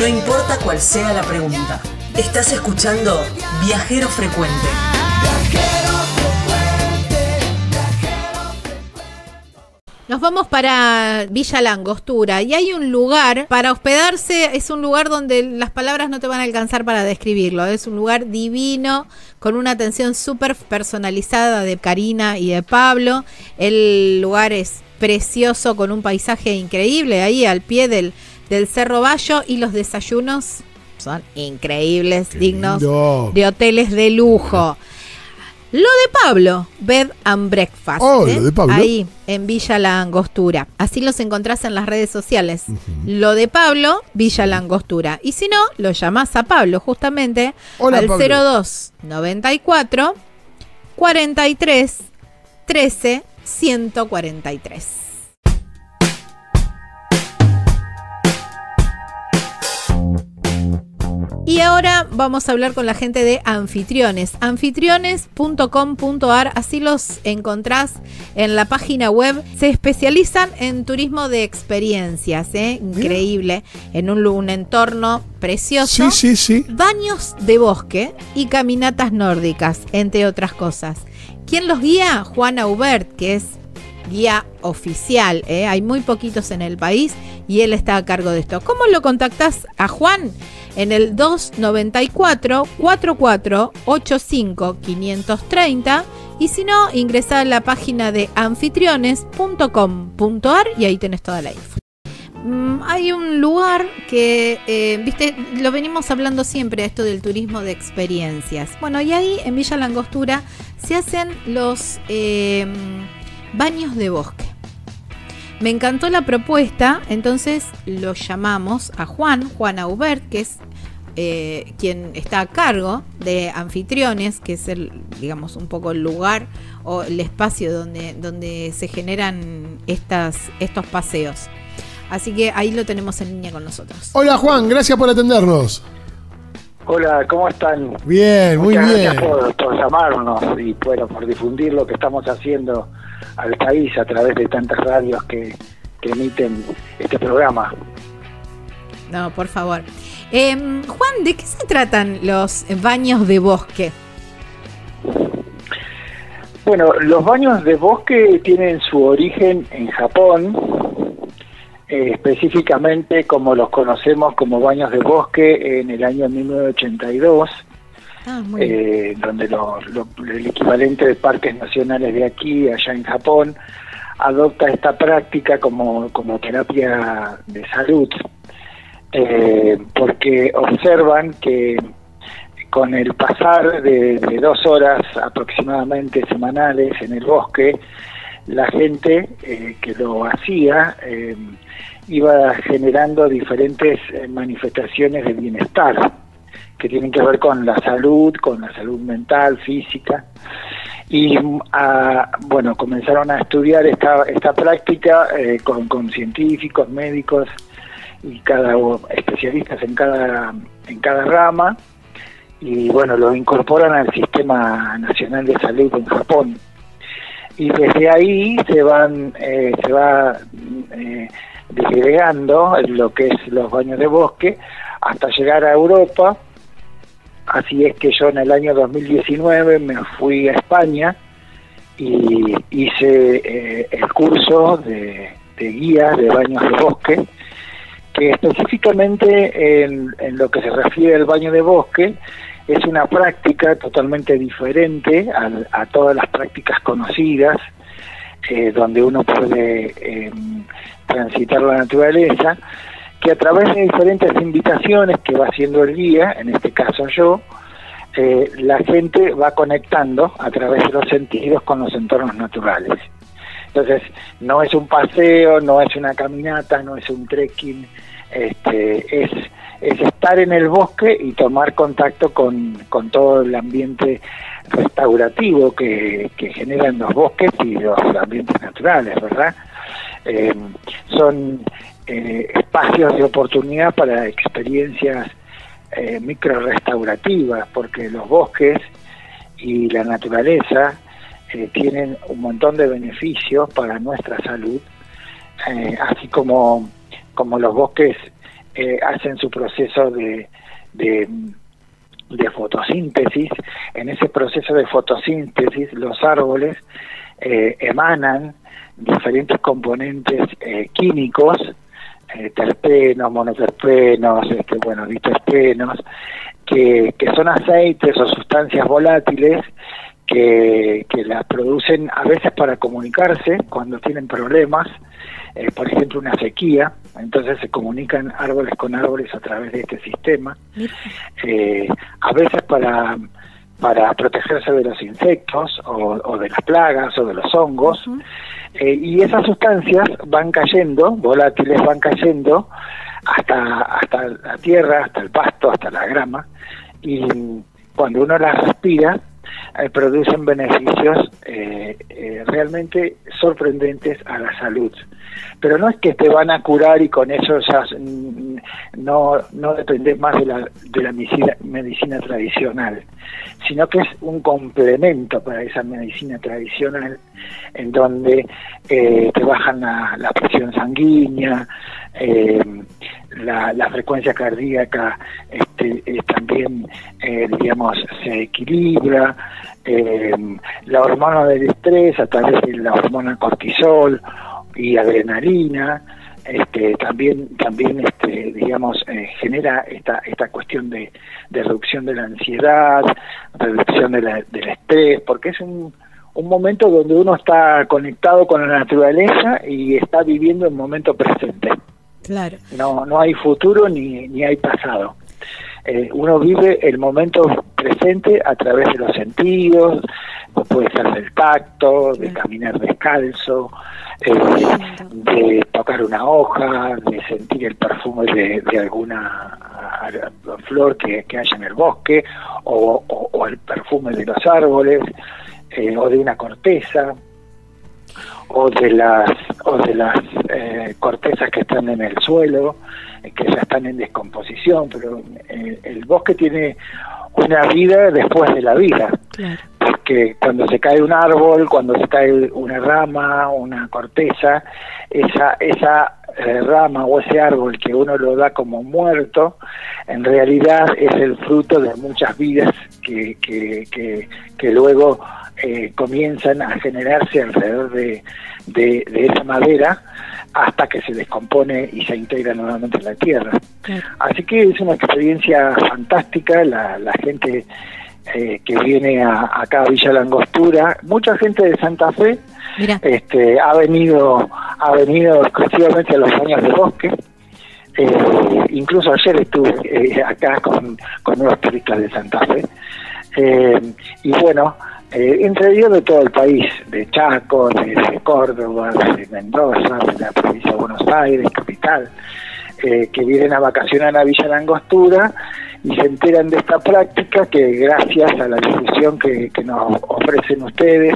No importa cuál sea la pregunta. Estás escuchando Viajero Frecuente. Nos vamos para Villa Langostura y hay un lugar para hospedarse, es un lugar donde las palabras no te van a alcanzar para describirlo, es un lugar divino, con una atención súper personalizada de Karina y de Pablo, el lugar es precioso con un paisaje increíble ahí al pie del, del Cerro Bayo y los desayunos son increíbles, dignos de hoteles de lujo. Lo de Pablo, Bed and Breakfast. Oh, lo de Pablo. Ahí, en Villa La Angostura. Así los encontrás en las redes sociales. Lo de Pablo, Villa La Angostura. Y si no, lo llamás a Pablo justamente Hola, al Pablo. 02 94 43 13 143. Y ahora vamos a hablar con la gente de anfitriones. Anfitriones.com.ar, así los encontrás en la página web. Se especializan en turismo de experiencias, ¿eh? increíble, en un, entorno precioso. Sí, sí, sí. Baños de bosque y caminatas nórdicas, entre otras cosas. ¿Quién los guía? Juan Aubert, que es guía oficial. ¿eh? Hay muy poquitos en el país y él está a cargo de esto. ¿Cómo lo contactás a Juan? En el 294 4485 530 y si no, ingresa a la página de anfitriones.com.ar y ahí tenés toda la info. Mm, hay un lugar que, eh, viste, lo venimos hablando siempre, esto del turismo de experiencias. Bueno, y ahí en Villa Langostura se hacen los eh, baños de bosque. Me encantó la propuesta, entonces lo llamamos a Juan, Juan Aubert, que es eh, quien está a cargo de anfitriones, que es el, digamos, un poco el lugar o el espacio donde, donde se generan estas, estos paseos. Así que ahí lo tenemos en línea con nosotros. Hola Juan, gracias por atendernos. Hola, ¿cómo están? Bien, muy Muchas bien. gracias por, por llamarnos y bueno, por difundir lo que estamos haciendo al país a través de tantas radios que, que emiten este programa. No, por favor. Em, Juan, ¿de qué se tratan los baños de bosque? Bueno, los baños de bosque tienen su origen en Japón, eh, específicamente como los conocemos como baños de bosque en el año 1982. Ah, eh, donde lo- el equivalente de parques nacionales de aquí, allá en Japón, adopta esta práctica como, como terapia de salud, eh, porque observan que con el pasar de, dos horas aproximadamente semanales en el bosque, la gente eh, que lo hacía eh, iba generando diferentes manifestaciones de bienestar que tienen que ver con la salud, con la salud mental, física. Y a- bueno, comenzaron a estudiar esta, esta práctica eh, con, científicos, médicos y cada especialistas en cada, en cada rama. Y bueno, lo incorporan al Sistema Nacional de Salud en Japón. Y desde ahí se van, eh, se va eh, desgregando lo que es los baños de bosque hasta llegar a Europa. Así es que yo en el año 2019 me fui a España y hice eh, el curso de, de guía de baños de bosque, que específicamente en, lo que se refiere al baño de bosque es una práctica totalmente diferente al- a, todas las prácticas conocidas, eh, donde uno puede eh, transitar la naturaleza, que a través de diferentes invitaciones que va haciendo el guía, en este caso yo, eh, la gente va conectando a través de los sentidos con los entornos naturales. Entonces, no es un paseo, no es una caminata, no es un trekking, este, es, es estar en el bosque y tomar contacto con, con todo el ambiente restaurativo que, que generan los bosques y los ambientes naturales, ¿verdad? Eh, son eh, espacios de oportunidad para experiencias eh, micro restaurativas, porque los bosques y la naturaleza eh, tienen un montón de beneficios para nuestra salud, eh, así como, como los bosques hacen su proceso de, de, de, fotosíntesis. En ese proceso de fotosíntesis los árboles emanan diferentes componentes químicos eh, terpenos, monoterpenos, este, bueno, diterpenos, que, que son aceites o sustancias volátiles que, que las producen a veces para comunicarse cuando tienen problemas, eh, por ejemplo una sequía, entonces se comunican árboles con árboles a través de este sistema, eh, a veces para para protegerse de los insectos o, de las plagas o de los hongos. Eh, y esas sustancias van cayendo, volátiles van cayendo hasta, hasta la tierra, hasta el pasto, hasta la grama. Y cuando uno las respira, eh, producen beneficios eh, eh, realmente sorprendentes a la salud. Pero no es que te van a curar y con eso ya no, no dependes más de la, de la medicina, medicina tradicional, sino que es un complemento para esa medicina tradicional en donde te bajan la, la presión sanguínea, eh, la, la, frecuencia cardíaca este, eh, también, eh, digamos, se equilibra, eh, la hormona del estrés a través de la hormona cortisol y adrenalina, este, también, también este, digamos, genera esta, esta cuestión de, reducción de la ansiedad, reducción del estrés, porque es un, un momento donde uno está conectado con la naturaleza y está viviendo el momento presente. Claro. No, no hay futuro ni, ni hay pasado. Eh, uno vive el momento presente a través de los sentidos, puede ser del tacto, de caminar descalzo, eh, de tocar una hoja, de sentir el perfume de, alguna flor que, que, haya en el bosque, o, o, el perfume de los árboles, eh, o de una corteza o de las o de las eh, cortezas que están en el suelo eh, que ya están en descomposición pero eh, el bosque tiene una vida después de la vida. Porque cuando se cae un árbol cuando se cae una rama una corteza esa esa rama o ese árbol que uno lo da como muerto en realidad es el fruto de muchas vidas que que, que, que luego eh, comienzan a generarse alrededor de, de, esa madera hasta que se descompone y se integra nuevamente en la tierra. Así que es una experiencia fantástica, la, la gente eh, que viene a, acá a Villa Langostura, mucha gente de Santa Fe este ha venido ha venido exclusivamente a los años de bosque. Eh, incluso ayer estuve acá con, con unos turistas de Santa Fe. y bueno, eh, entre ellos de todo el país, de Chaco, de, Córdoba, de Mendoza, de la provincia de Buenos Aires, capital, eh, que vienen a vacacionar a Villa Langostura y se enteran de esta práctica que gracias a la difusión que, nos ofrecen ustedes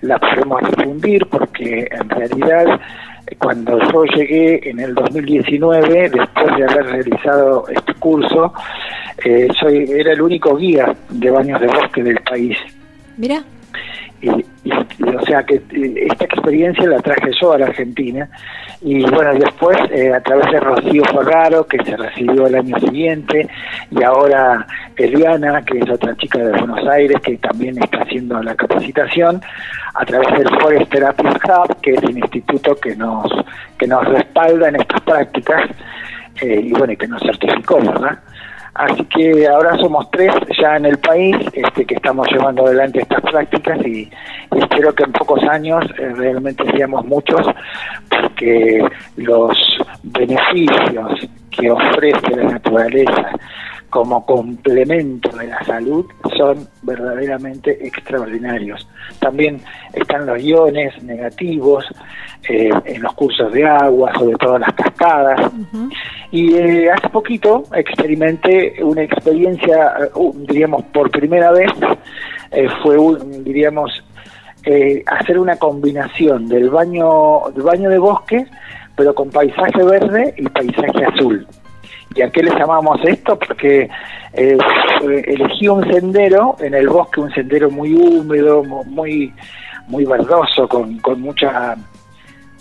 la podemos difundir porque en realidad cuando yo llegué en el 2019, después de haber realizado este curso, eh, soy era el único guía de baños de bosque del país Mira. Y, o sea que eh, esta experiencia la traje yo a la Argentina y bueno después eh, a través de Rocío Ferraro que se recibió el año siguiente y ahora Eliana que es otra chica de Buenos Aires que también está haciendo la capacitación a través del Forest Therapy Hub que es el instituto que nos que nos respalda en estas prácticas eh, y bueno y que nos certificó verdad Así que ahora somos tres ya en el país este, que estamos llevando adelante estas prácticas y, espero que en pocos años eh, realmente seamos muchos porque los beneficios que ofrece la naturaleza como complemento de la salud son verdaderamente extraordinarios. También están los iones negativos eh, en los cursos de agua, sobre todo las cascadas. Y eh, hace poquito experimenté una experiencia, uh, diríamos, por primera vez, eh, fue, un, diríamos, hacer una combinación del baño, del baño de bosque, pero con paisaje verde y paisaje azul. ¿Y a qué le llamamos esto? Porque eh, elegí un sendero en el bosque, un sendero muy húmedo, muy muy verdoso, con, con mucha,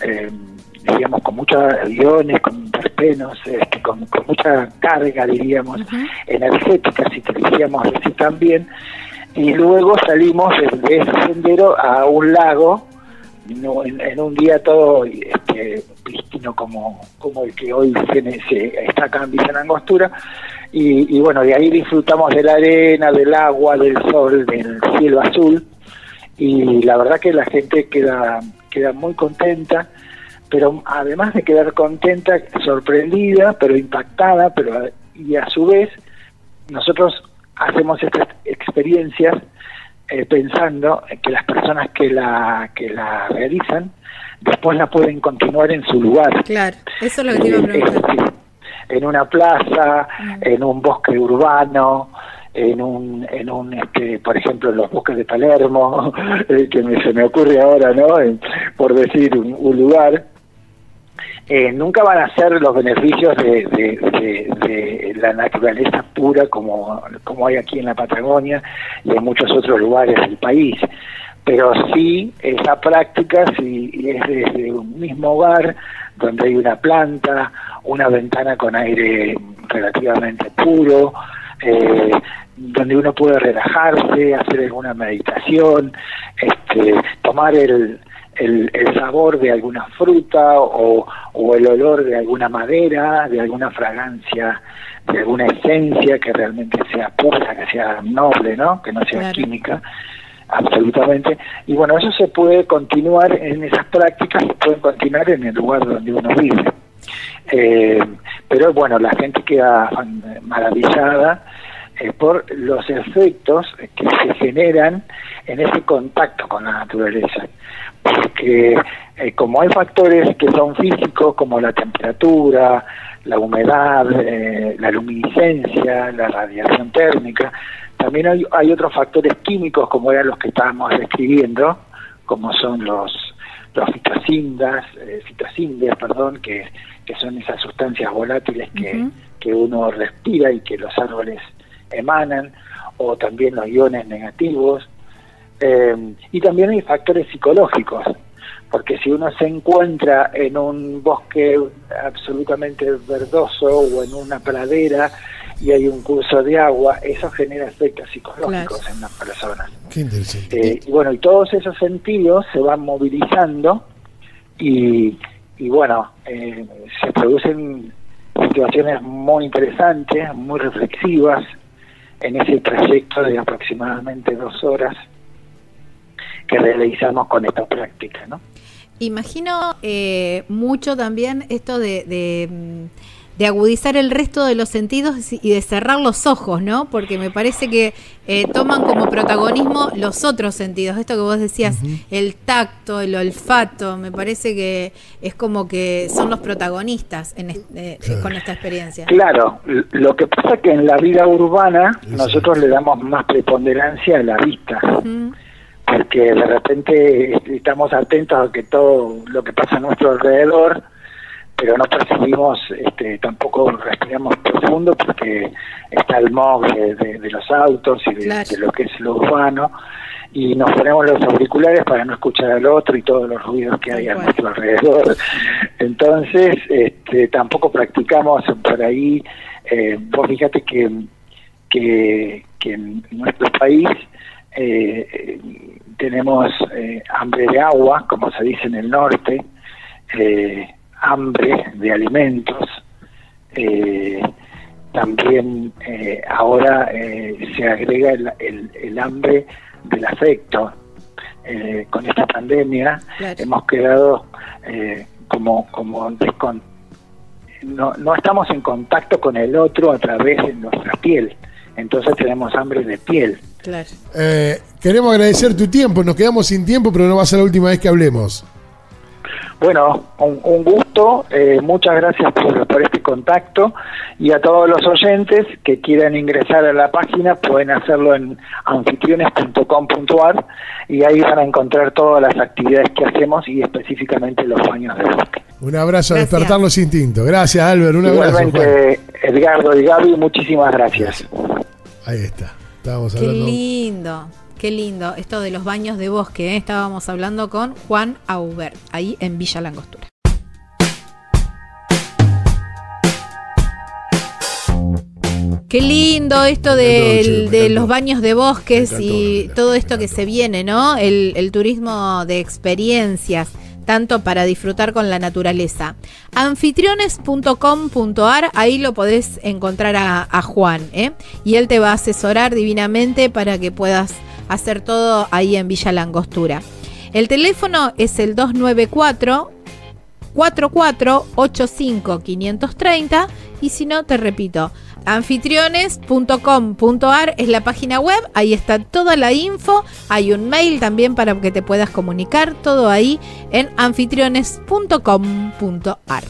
eh, diríamos, con muchos aviones, con terpenos, este, con, mucha carga, diríamos, energética, si queríamos decir también, y luego salimos de, ese sendero a un lago, en, un día todo este, prístino como, como el que hoy tiene, se, está acá en Villa Angostura, y, y bueno, de ahí disfrutamos de la arena, del agua, del sol, del cielo azul, y la verdad que la gente queda, queda muy contenta, pero además de quedar contenta, sorprendida, pero impactada, pero y a su vez nosotros hacemos estas experiencias eh, pensando que las personas que la que la realizan después la pueden continuar en su lugar. Claro, eso es lo que te iba a eh, preguntar. en una plaza, mm. en un bosque urbano, en un, en un este, por ejemplo, en los bosques de Palermo, eh, que se me ocurre ahora, ¿no? por decir un, lugar, eh, nunca van a ser los beneficios de, de, la naturaleza pura como, como hay aquí en la Patagonia y en muchos otros lugares del país. Pero sí, esa práctica si es desde un mismo hogar, donde hay una planta, una ventana con aire relativamente puro, eh, donde uno puede relajarse, hacer alguna meditación, este, tomar el, el, sabor de alguna fruta o, o, el olor de alguna madera, de alguna fragancia, de alguna esencia que realmente sea pura, que sea noble, ¿no? que no sea química absolutamente. Y bueno, eso se puede continuar en esas prácticas, se pueden continuar en el lugar donde uno vive. Eh, pero bueno, la gente queda maravillada eh, por los efectos que se generan en ese contacto con la naturaleza. Porque eh, como hay factores que son físicos, como la temperatura, la humedad, eh, la luminiscencia, la radiación térmica, también hay, hay otros factores químicos como eran los que estábamos describiendo, como son los los fitocindas, eh, perdón, que, que son esas sustancias volátiles que, que uno respira y que los árboles emanan, o también los iones negativos. Eh, y también hay factores psicológicos, porque si uno se encuentra en un bosque absolutamente verdoso o en una pradera y hay un curso de agua, eso genera efectos psicológicos en las personas. Qué interesante. Eh, y bueno, y todos esos sentidos se van movilizando y, y bueno, eh, se producen situaciones muy interesantes, muy reflexivas en ese trayecto de aproximadamente dos horas que realizamos con esta práctica, ¿no? Imagino eh, mucho también esto de de agudizar el resto de los sentidos y de cerrar los ojos, ¿no? Porque me parece que eh, toman como protagonismo los otros sentidos. Esto que vos decías, el tacto, el olfato, me parece que es como que son los protagonistas en eh, con esta experiencia. Claro, lo que pasa es que en la vida urbana nosotros le damos más preponderancia a la vista. Porque de repente estamos atentos a que todo lo que pasa a nuestro alrededor pero no percibimos, este, tampoco respiramos profundo porque está el smog de, los autos y de, lo que es lo urbano y nos ponemos los auriculares para no escuchar al otro y todos los ruidos que hay a nuestro alrededor. Entonces, este, tampoco practicamos por ahí, eh, vos fíjate que, que, en nuestro país eh, tenemos eh, hambre de agua, como se dice en el norte, eh, hambre de alimentos, eh, también ahora eh, se agrega el, el, hambre del afecto. con esta pandemia hemos quedado como, como no, no estamos en contacto con el otro a través de nuestra piel, entonces tenemos hambre de piel. Queremos agradecer tu tiempo, nos quedamos sin tiempo, pero no va a ser la última vez que hablemos. Bueno, un, gusto, eh, muchas gracias por, este contacto y a todos los oyentes que quieran ingresar a la página pueden hacerlo en anfitriones.com.ar y ahí van a encontrar todas las actividades que hacemos y específicamente los baños de bosque. Un abrazo a despertar los instintos. Gracias, Albert. Un abrazo. Edgardo y Gaby, muchísimas gracias. Ahí está. Qué lindo. Qué lindo, esto de los baños de bosque, ¿eh? estábamos hablando con Juan Aubert, ahí en Villa Langostura. Qué lindo esto de, los baños de bosques y todo esto que se viene, ¿no? El turismo de experiencias tanto para disfrutar con la naturaleza. Anfitriones.com.ar, ahí lo podés encontrar a, Juan, ¿eh? Y él te va a asesorar divinamente para que puedas hacer todo ahí en Villa Langostura. El teléfono es el 294 4485 530 y si no te repito anfitriones.com.ar es la página web ahí está toda la info hay un mail también para que te puedas comunicar todo ahí en anfitriones.com.ar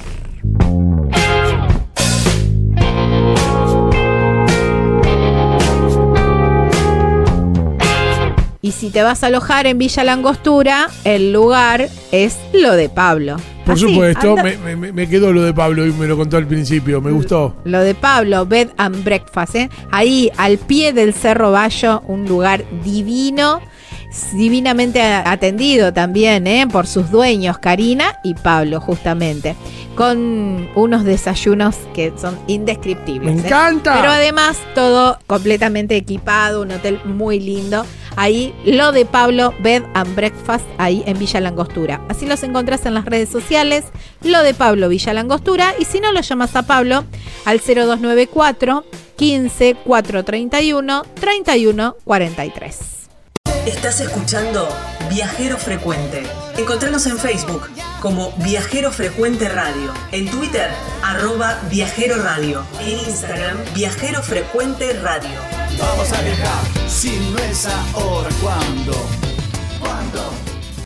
y si te vas a alojar en Villa Langostura, el lugar es lo de Pablo. Por Así, supuesto, anda- me, me- me quedó lo de Pablo y me lo contó al principio, me gustó. Lo de Pablo, Bed and Breakfast, ¿eh? ahí al pie del Cerro Bayo, un lugar divino, divinamente atendido también ¿eh? por sus dueños, Karina y Pablo, justamente, con unos desayunos que son indescriptibles. ¡Me ¿eh? encanta! Pero además todo completamente equipado, un hotel muy lindo. Ahí lo de Pablo Bed and Breakfast, ahí en Villa Langostura. Así los encontrás en las redes sociales, lo de Pablo Villa Langostura. Y si no, lo llamas a Pablo al 0294 15 431 31 43. Estás escuchando Viajero Frecuente. Encontranos en Facebook como Viajero Frecuente Radio, en Twitter arroba Viajero Radio, en Instagram Viajero Frecuente Radio. Vamos a viajar, si no es ahora, ¿cuándo? ¿Cuándo?